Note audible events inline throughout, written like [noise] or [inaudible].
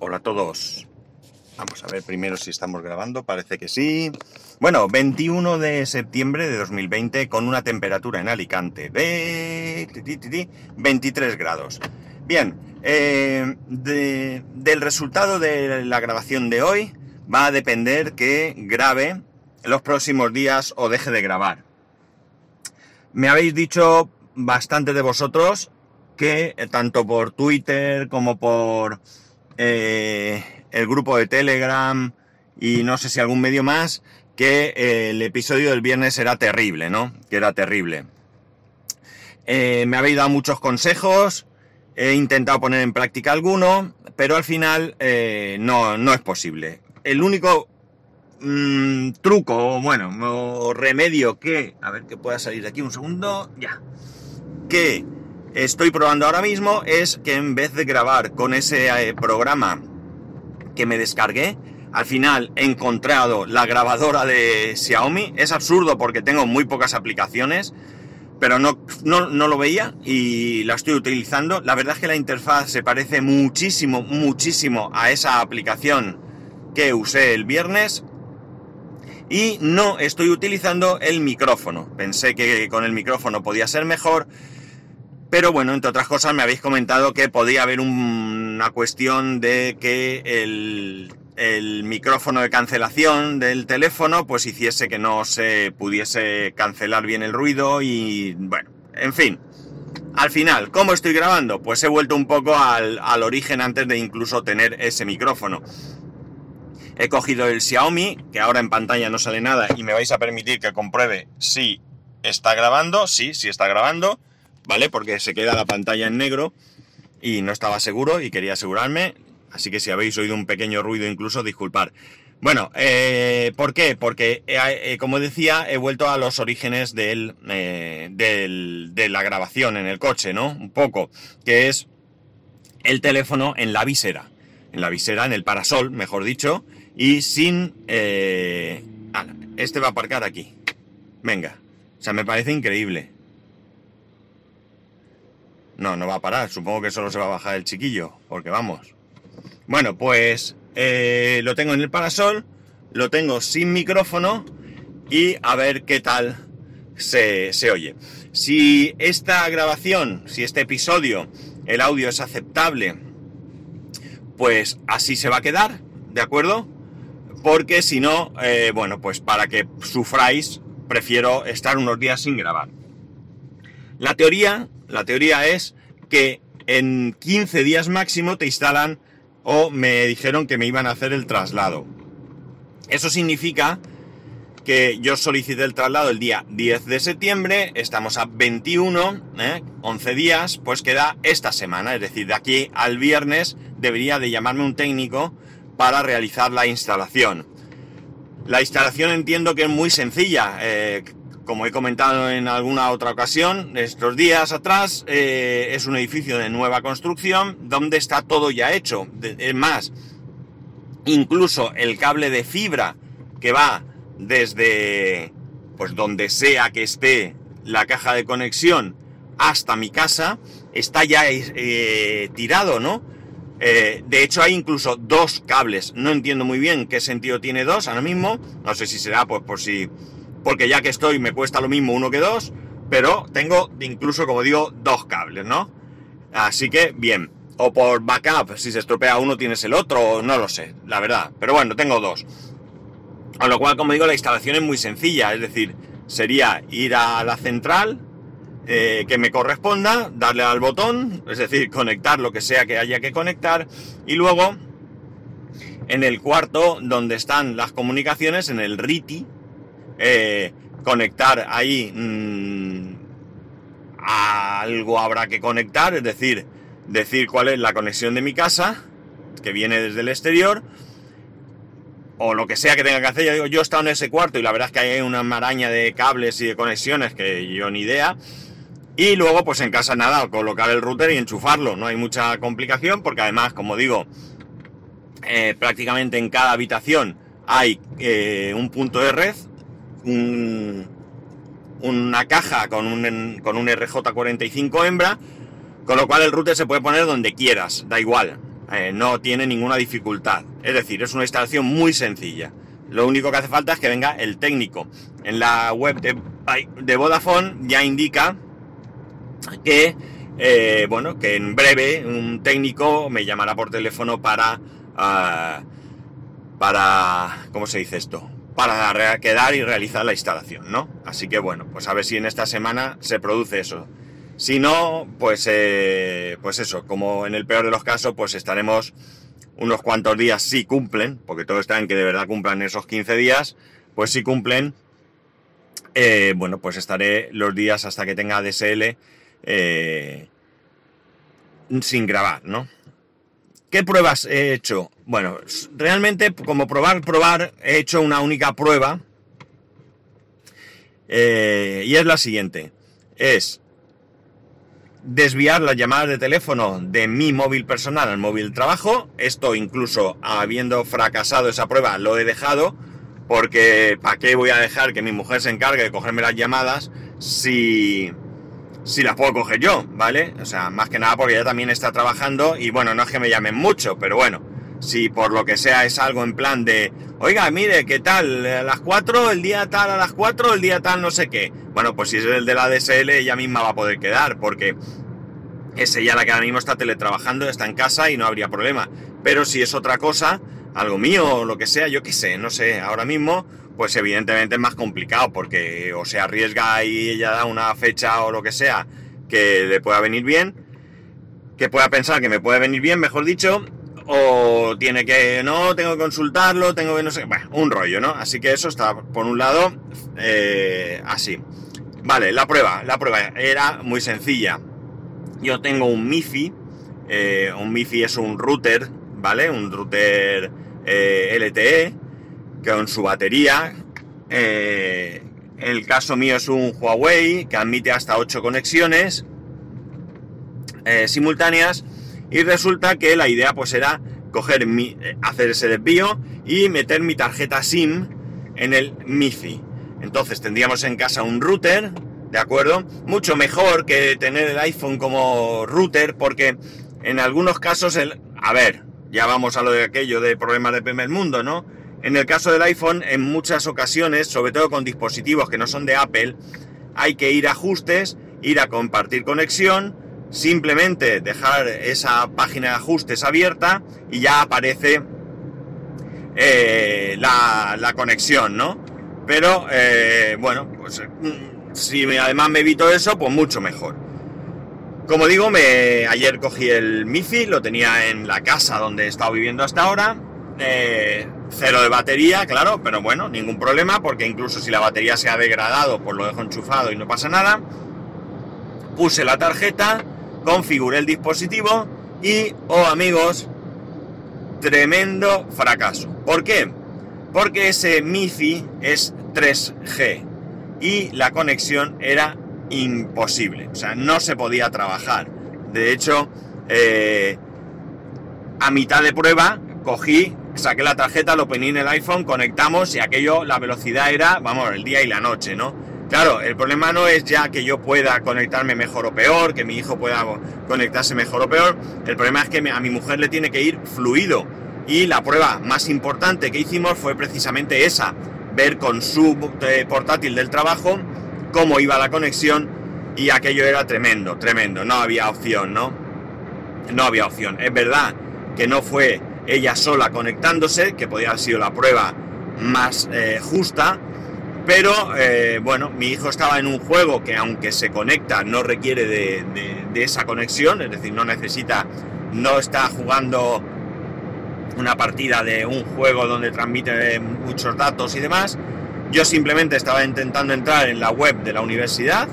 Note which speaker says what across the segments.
Speaker 1: Hola a todos. Vamos a ver primero si estamos grabando, parece que sí. Bueno, 21 de septiembre de 2020 con una temperatura en Alicante de 23 grados. Bien, eh, del resultado de la grabación de hoy va a depender que grabe los próximos días o deje de grabar. Me habéis dicho bastante de vosotros que eh, tanto por Twitter como por eh, el grupo de Telegram y no sé si algún medio más, que eh, el episodio del viernes era terrible, ¿no? Que era terrible. me habéis dado muchos consejos, he intentado poner en práctica alguno, pero al final no, no es posible. El único mm, truco, bueno, o remedio que, a ver que pueda salir de aquí un segundo, ya, que estoy probando ahora mismo es que en vez de grabar con ese eh, programa que me descargué, al final he encontrado la grabadora de Xiaomi. Es absurdo porque tengo muy pocas aplicaciones, pero no, no, no, lo veía y la estoy utilizando. La verdad es que la interfaz se parece muchísimo, muchísimo a esa aplicación que usé el viernes. Y no estoy utilizando el micrófono. Pensé que con el micrófono podía ser mejor, pero bueno, entre otras cosas me habéis comentado que podía haber una cuestión de que el, micrófono de cancelación del teléfono pues hiciese que no se pudiese cancelar bien el ruido y bueno, en fin. Al final, ¿cómo estoy grabando? Pues he vuelto un poco al, origen antes de incluso tener ese micrófono. He cogido el Xiaomi, que ahora en pantalla no sale nada y me vais a permitir que compruebe si está grabando. Sí, sí está grabando. ¿Vale? Porque se queda la pantalla en negro y no estaba seguro y quería asegurarme, así que si habéis oído un pequeño ruido incluso, disculpar. Bueno, eh, ¿por qué? Porque, eh, eh, como decía, he vuelto a los orígenes del, de la grabación en el coche, ¿no? Un poco, que es el teléfono en la visera, en la visera, en el parasol, mejor dicho, y sin... este va a aparcar aquí. Venga, o sea, me parece increíble. No, no va a parar. Supongo que solo se va a bajar el chiquillo, porque vamos. Bueno, pues eh, lo tengo en el parasol, lo tengo sin micrófono y a ver qué tal se, se oye. Si esta grabación, si este episodio, el audio es aceptable, pues así se va a quedar, ¿de acuerdo? Porque si no, eh, bueno, pues para que sufráis, prefiero estar unos días sin grabar. La teoría la teoría es que en 15 días máximo te instalan o me dijeron que me iban a hacer el traslado. Eso significa que yo solicité el traslado el día 10 de septiembre, estamos a 21, 11 ¿eh? días, pues queda esta semana, es decir, de aquí al viernes debería de llamarme un técnico para realizar la instalación. La instalación entiendo que es muy sencilla, eh, como he comentado en alguna otra ocasión, estos días atrás, eh, es un edificio de nueva construcción donde está todo ya hecho. Es más, incluso el cable de fibra que va desde pues donde sea que esté la caja de conexión hasta mi casa está ya eh, tirado, ¿no? Eh, de hecho hay incluso dos cables. No entiendo muy bien qué sentido tiene dos ahora mismo. No sé si será pues por si porque ya que estoy me cuesta lo mismo uno que dos, pero tengo incluso, como digo, dos cables, ¿no? Así que, bien. O por backup, si se estropea uno tienes el otro, no lo sé, la verdad. Pero bueno, tengo dos. Con lo cual, como digo, la instalación es muy sencilla, es decir, sería ir a la central eh, que me corresponda, darle al botón, es decir, conectar lo que sea que haya que conectar, y luego en el cuarto donde están las comunicaciones, en el RITI, eh, conectar ahí mm, algo habrá que conectar, es decir, decir cuál es la conexión de mi casa, que viene desde el exterior, o lo que sea que tenga que hacer. Yo digo, yo he estado en ese cuarto y la verdad es que hay una maraña de cables y de conexiones que yo ni idea. Y luego, pues en casa nada, colocar el router y enchufarlo. No hay mucha complicación porque además, como digo, eh, prácticamente en cada habitación hay eh, un punto de red una caja con un, con un RJ45 hembra, con lo cual el router se puede poner donde quieras, da igual. eh, no tiene ninguna dificultad. Es decir, es una instalación muy sencilla. Lo único que hace falta es que venga el técnico. En la web de, de Vodafone ya indica que, eh, bueno, que en breve un técnico me llamará por teléfono para, ah, para, ¿cómo se dice esto? Para quedar y realizar la instalación, ¿no? Así que bueno, pues a ver si en esta semana se produce eso. Si no, pues, eh, pues eso, como en el peor de los casos, pues estaremos unos cuantos días si cumplen, porque todo está en que de verdad cumplan esos 15 días, pues si cumplen, eh, bueno, pues estaré los días hasta que tenga DSL eh, sin grabar, ¿no? ¿Qué pruebas he hecho? Bueno, realmente como probar, probar, he hecho una única prueba y es la siguiente. Es desviar las llamadas de teléfono de mi móvil personal al móvil trabajo. Esto incluso habiendo fracasado esa prueba lo he dejado porque ¿para qué voy a dejar que mi mujer se encargue de cogerme las llamadas si, si las puedo coger yo, ¿vale? O sea, más que nada porque ella también está trabajando y bueno, no es que me llamen mucho, pero bueno, si por lo que sea es algo en plan de, oiga, mire, ¿qué tal? A las 4, el día tal a las 4, el día tal no sé qué. Bueno, pues si es el de la DSL, ella misma va a poder quedar, porque es ella la que ahora mismo está teletrabajando, está en casa y no habría problema. Pero si es otra cosa, algo mío o lo que sea, yo qué sé, no sé, ahora mismo, pues evidentemente es más complicado, porque o se arriesga y ella da una fecha o lo que sea que le pueda venir bien, que pueda pensar que me puede venir bien, mejor dicho, o tiene que, no, tengo que consultarlo, tengo que no sé, bueno, un rollo, ¿no? Así que eso está, por un lado, eh, así. Vale, la prueba, la prueba era muy sencilla. Yo tengo un MIFI, eh, un MIFI es un router, ¿vale? Un router eh, LTE, con su batería. el caso mío es un Huawei que admite hasta 8 conexiones simultáneas y resulta que la idea pues era coger mi, eh, hacer ese desvío y meter mi tarjeta SIM en el MIFI. Entonces tendríamos en casa un router, ¿de acuerdo? Mucho mejor que tener el iPhone como router porque en algunos casos el... A ver, ya vamos a lo de aquello de problemas de primer mundo, ¿no? En el caso del iPhone, en muchas ocasiones, sobre todo con dispositivos que no son de Apple, hay que ir a ajustes, ir a compartir conexión, simplemente dejar esa página de ajustes abierta y ya aparece eh, la, conexión, ¿no? Pero eh, bueno, pues mm, si además me evito eso, pues mucho mejor. Como digo, me, ayer cogí el MIFI, lo tenía en la casa donde he estado viviendo hasta ahora. Eh, cero de batería, claro, pero bueno, ningún problema, porque incluso si la batería se ha degradado, pues lo dejo enchufado y no pasa nada. Puse la tarjeta, configuré el dispositivo y, oh amigos, tremendo fracaso. ¿Por qué? Porque ese MIFI es 3G y la conexión era imposible, o sea, no se podía trabajar. De hecho, eh, a mitad de prueba cogí, saqué la tarjeta, lo poní en el iPhone, conectamos y aquello, la velocidad era, vamos, el día y la noche, ¿no? Claro, el problema no es ya que yo pueda conectarme mejor o peor, que mi hijo pueda conectarse mejor o peor, el problema es que a mi mujer le tiene que ir fluido. Y la prueba más importante que hicimos fue precisamente esa, ver con su eh, portátil del trabajo cómo iba la conexión y aquello era tremendo, tremendo, no había opción, ¿no? No había opción. Es verdad que no fue ella sola conectándose, que podía haber sido la prueba más eh, justa, pero eh, bueno, mi hijo estaba en un juego que aunque se conecta no requiere de, esa conexión, es decir, no necesita, no está jugando una partida de un juego donde transmite muchos datos y demás. Yo simplemente estaba intentando entrar en la web de la universidad,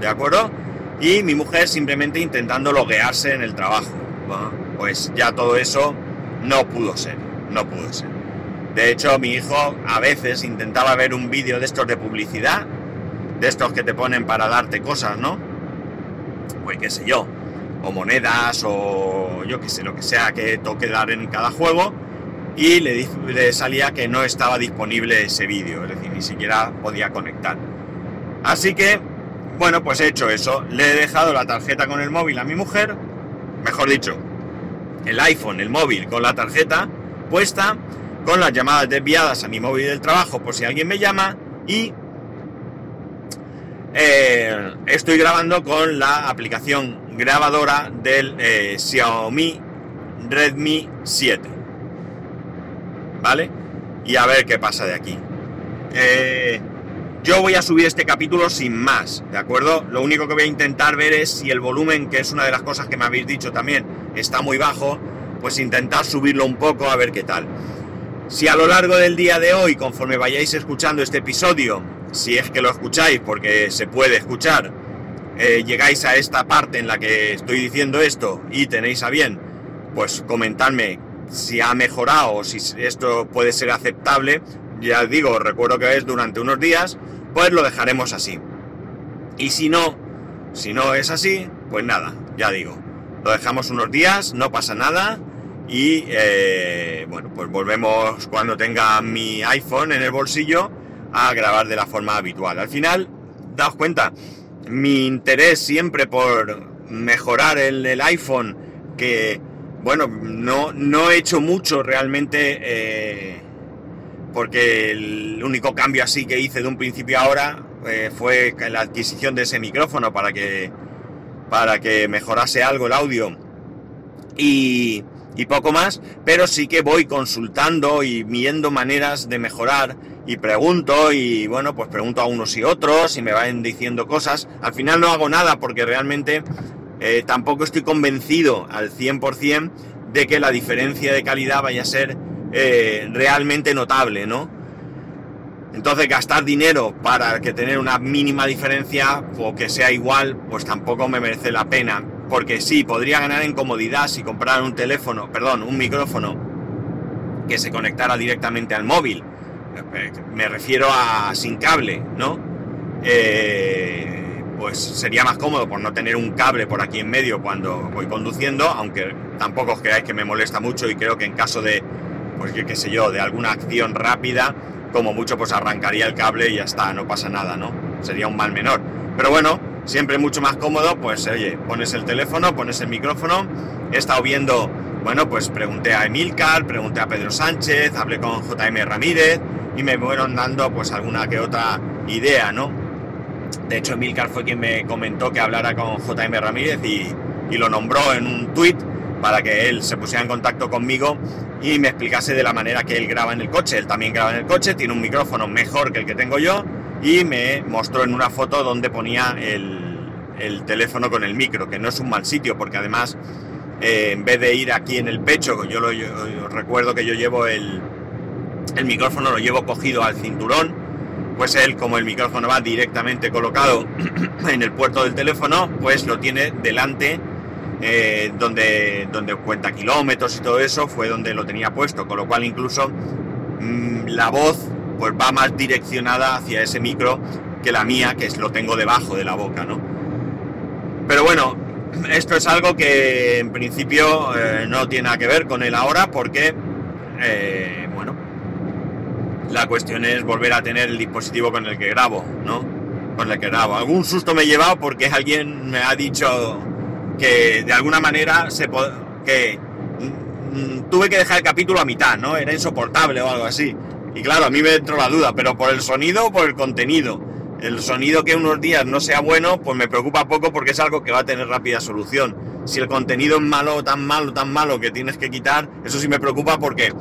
Speaker 1: ¿de acuerdo? Y mi mujer simplemente intentando loguearse en el trabajo. pues ya todo eso no pudo ser, no pudo ser. De hecho, mi hijo a veces intentaba ver un vídeo de estos de publicidad, de estos que te ponen para darte cosas, ¿no? Pues qué sé yo, o monedas, o yo qué sé, lo que sea que toque dar en cada juego, y le, le salía que no estaba disponible ese vídeo, es decir, ni siquiera podía conectar. Así que, bueno, pues he hecho eso, le he dejado la tarjeta con el móvil a mi mujer, mejor dicho, el iPhone, el móvil, con la tarjeta puesta, con las llamadas desviadas a mi móvil del trabajo por si alguien me llama y eh, estoy grabando con la aplicación grabadora del eh, Xiaomi Redmi 7. ¿Vale? Y a ver qué pasa de aquí. Eh, yo voy a subir este capítulo sin más, ¿de acuerdo? Lo único que voy a intentar ver es si el volumen, que es una de las cosas que me habéis dicho también, está muy bajo, pues intentar subirlo un poco a ver qué tal. Si a lo largo del día de hoy, conforme vayáis escuchando este episodio, si es que lo escucháis, porque se puede escuchar, eh, llegáis a esta parte en la que estoy diciendo esto y tenéis a bien, pues comentadme si ha mejorado o si esto puede ser aceptable. Ya digo, recuerdo que es durante unos días, pues lo dejaremos así. Y si no, si no es así, pues nada, ya digo, lo dejamos unos días, no pasa nada. Y eh, bueno, pues volvemos cuando tenga mi iPhone en el bolsillo a grabar de la forma habitual. Al final, daos cuenta, mi interés siempre por mejorar el, el iPhone, que bueno, no, no, he hecho mucho realmente, eh, porque el único cambio así que hice de un principio a ahora eh, fue la adquisición de ese micrófono para que, para que mejorase algo el audio. Y, poco más, pero sí que voy consultando y viendo maneras de mejorar y pregunto y bueno, pues pregunto a unos y otros y me van diciendo cosas. Al final no hago nada porque realmente eh, tampoco estoy convencido al 100% de que la diferencia de calidad vaya a ser eh, realmente notable, ¿no? Entonces gastar dinero para que tener una mínima diferencia o que sea igual, pues tampoco me merece la pena. Porque sí, podría ganar en comodidad si comprara un teléfono, perdón, un micrófono que se conectara directamente al móvil. Me refiero a sin cable, ¿no? Eh, pues sería más cómodo por no tener un cable por aquí en medio cuando voy conduciendo, aunque tampoco os creáis que me molesta mucho y creo que en caso de, pues qué sé yo, de alguna acción rápida, como mucho pues arrancaría el cable y ya está, no pasa nada, ¿no? Sería un mal menor. Pero bueno, siempre mucho más cómodo, pues oye, pones el teléfono, pones el micrófono, he estado viendo, bueno, pues pregunté a Emilcar, pregunté a Pedro Sánchez, hablé con JM Ramírez y me fueron dando pues alguna que otra idea, ¿no? De hecho, Emilcar fue quien me comentó que hablara con JM Ramírez y, y lo nombró en un tuit para que él se pusiera en contacto conmigo y me explicase de la manera que él graba en el coche. Él también graba en el coche, tiene un micrófono mejor que el que tengo yo y me mostró en una foto donde ponía el, el teléfono con el micro, que no es un mal sitio porque además eh, en vez de ir aquí en el pecho, yo, lo, recuerdo que yo llevo el micrófono, lo llevo cogido al cinturón, pues él como el micrófono va directamente colocado [clears throat] en el puerto del teléfono, pues lo tiene delante eh, donde, donde cuenta kilómetros y todo eso, fue donde lo tenía puesto, con lo cual incluso mmm, la voz pues va más direccionada hacia ese micro que la mía, que es, lo tengo debajo de la boca, ¿no? Pero bueno, [clears throat] esto es algo que en principio eh, no tiene nada que ver con él ahora, porque, eh, bueno, la cuestión es volver a tener el dispositivo con el que grabo, ¿no? Con el que grabo. Algún susto me he llevado porque alguien me ha dicho que de alguna manera se que mm, tuve que dejar el capítulo a mitad, ¿no? Era insoportable o algo así. Y claro, a mí me entró la duda, pero por el sonido o por el contenido. El sonido que unos días no sea bueno, pues me preocupa poco porque es algo que va a tener rápida solución. Si el contenido es malo, tan malo, tan malo que tienes que quitar, eso sí me preocupa porque,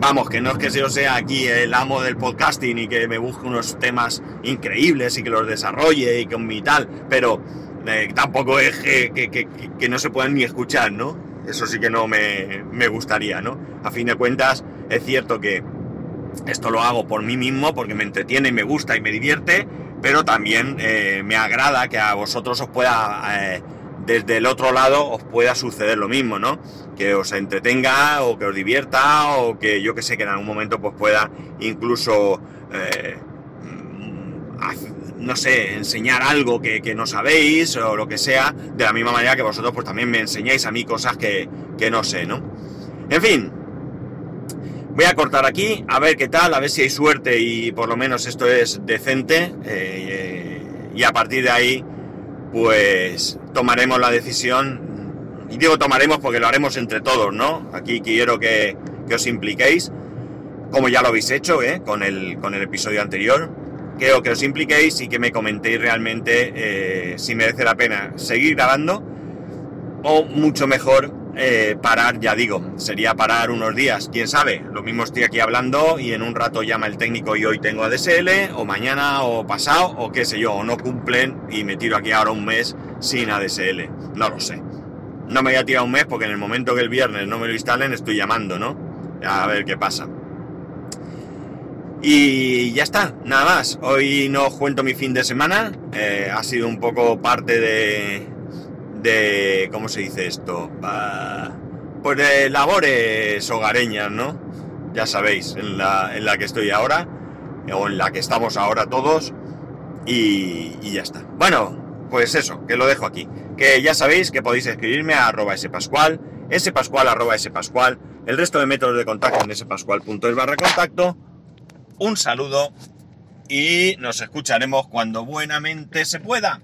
Speaker 1: vamos, que no es que yo sea aquí el amo del podcasting y que me busque unos temas increíbles y que los desarrolle y con mi tal, pero tampoco es que, que, no se puedan ni escuchar, ¿no? Eso sí que no me, me gustaría, ¿no? A fin de cuentas, es cierto que esto lo hago por mí mismo, porque me entretiene, me gusta y me divierte, pero también eh, me agrada que a vosotros os pueda, eh, desde el otro lado, os pueda suceder lo mismo, ¿no? Que os entretenga o que os divierta o que yo que sé que en algún momento pues pueda incluso, eh, no sé, enseñar algo que, que, no sabéis o lo que sea, de la misma manera que vosotros pues también me enseñáis a mí cosas que, que no sé, ¿no? En fin, Voy a cortar aquí, a ver qué tal, a ver si hay suerte y por lo menos esto es decente. Eh, y a partir de ahí, pues tomaremos la decisión y digo tomaremos porque lo haremos entre todos, ¿no? Aquí quiero que, que os impliquéis, como ya lo habéis hecho, ¿eh? Con el, con el episodio anterior. Quiero que os impliquéis y que me comentéis realmente eh, si merece la pena seguir grabando o mucho mejor eh, parar, ya digo, sería parar unos días, quién sabe, lo mismo estoy aquí hablando y en un rato llama el técnico y hoy tengo ADSL, o mañana o pasado, o qué sé yo, o no cumplen y me tiro aquí ahora un mes sin ADSL, no lo sé. No me voy a tirar un mes porque en el momento que el viernes no me lo instalen estoy llamando, ¿no? A ver qué pasa. Y ya está, nada más. Hoy no os cuento mi fin de semana. Eh, ha sido un poco parte de, de, ¿cómo se dice esto? pues de labores hogareñas, ¿no? Ya sabéis, en la, en la que estoy ahora, o en la que estamos ahora todos, y, y ya está. Bueno, pues eso, que lo dejo aquí. Que ya sabéis que podéis escribirme a arroba spascual, spascual arroba spascual, el resto de métodos de contacto en spascual.es barra contacto. Un saludo y nos escucharemos cuando buenamente se pueda.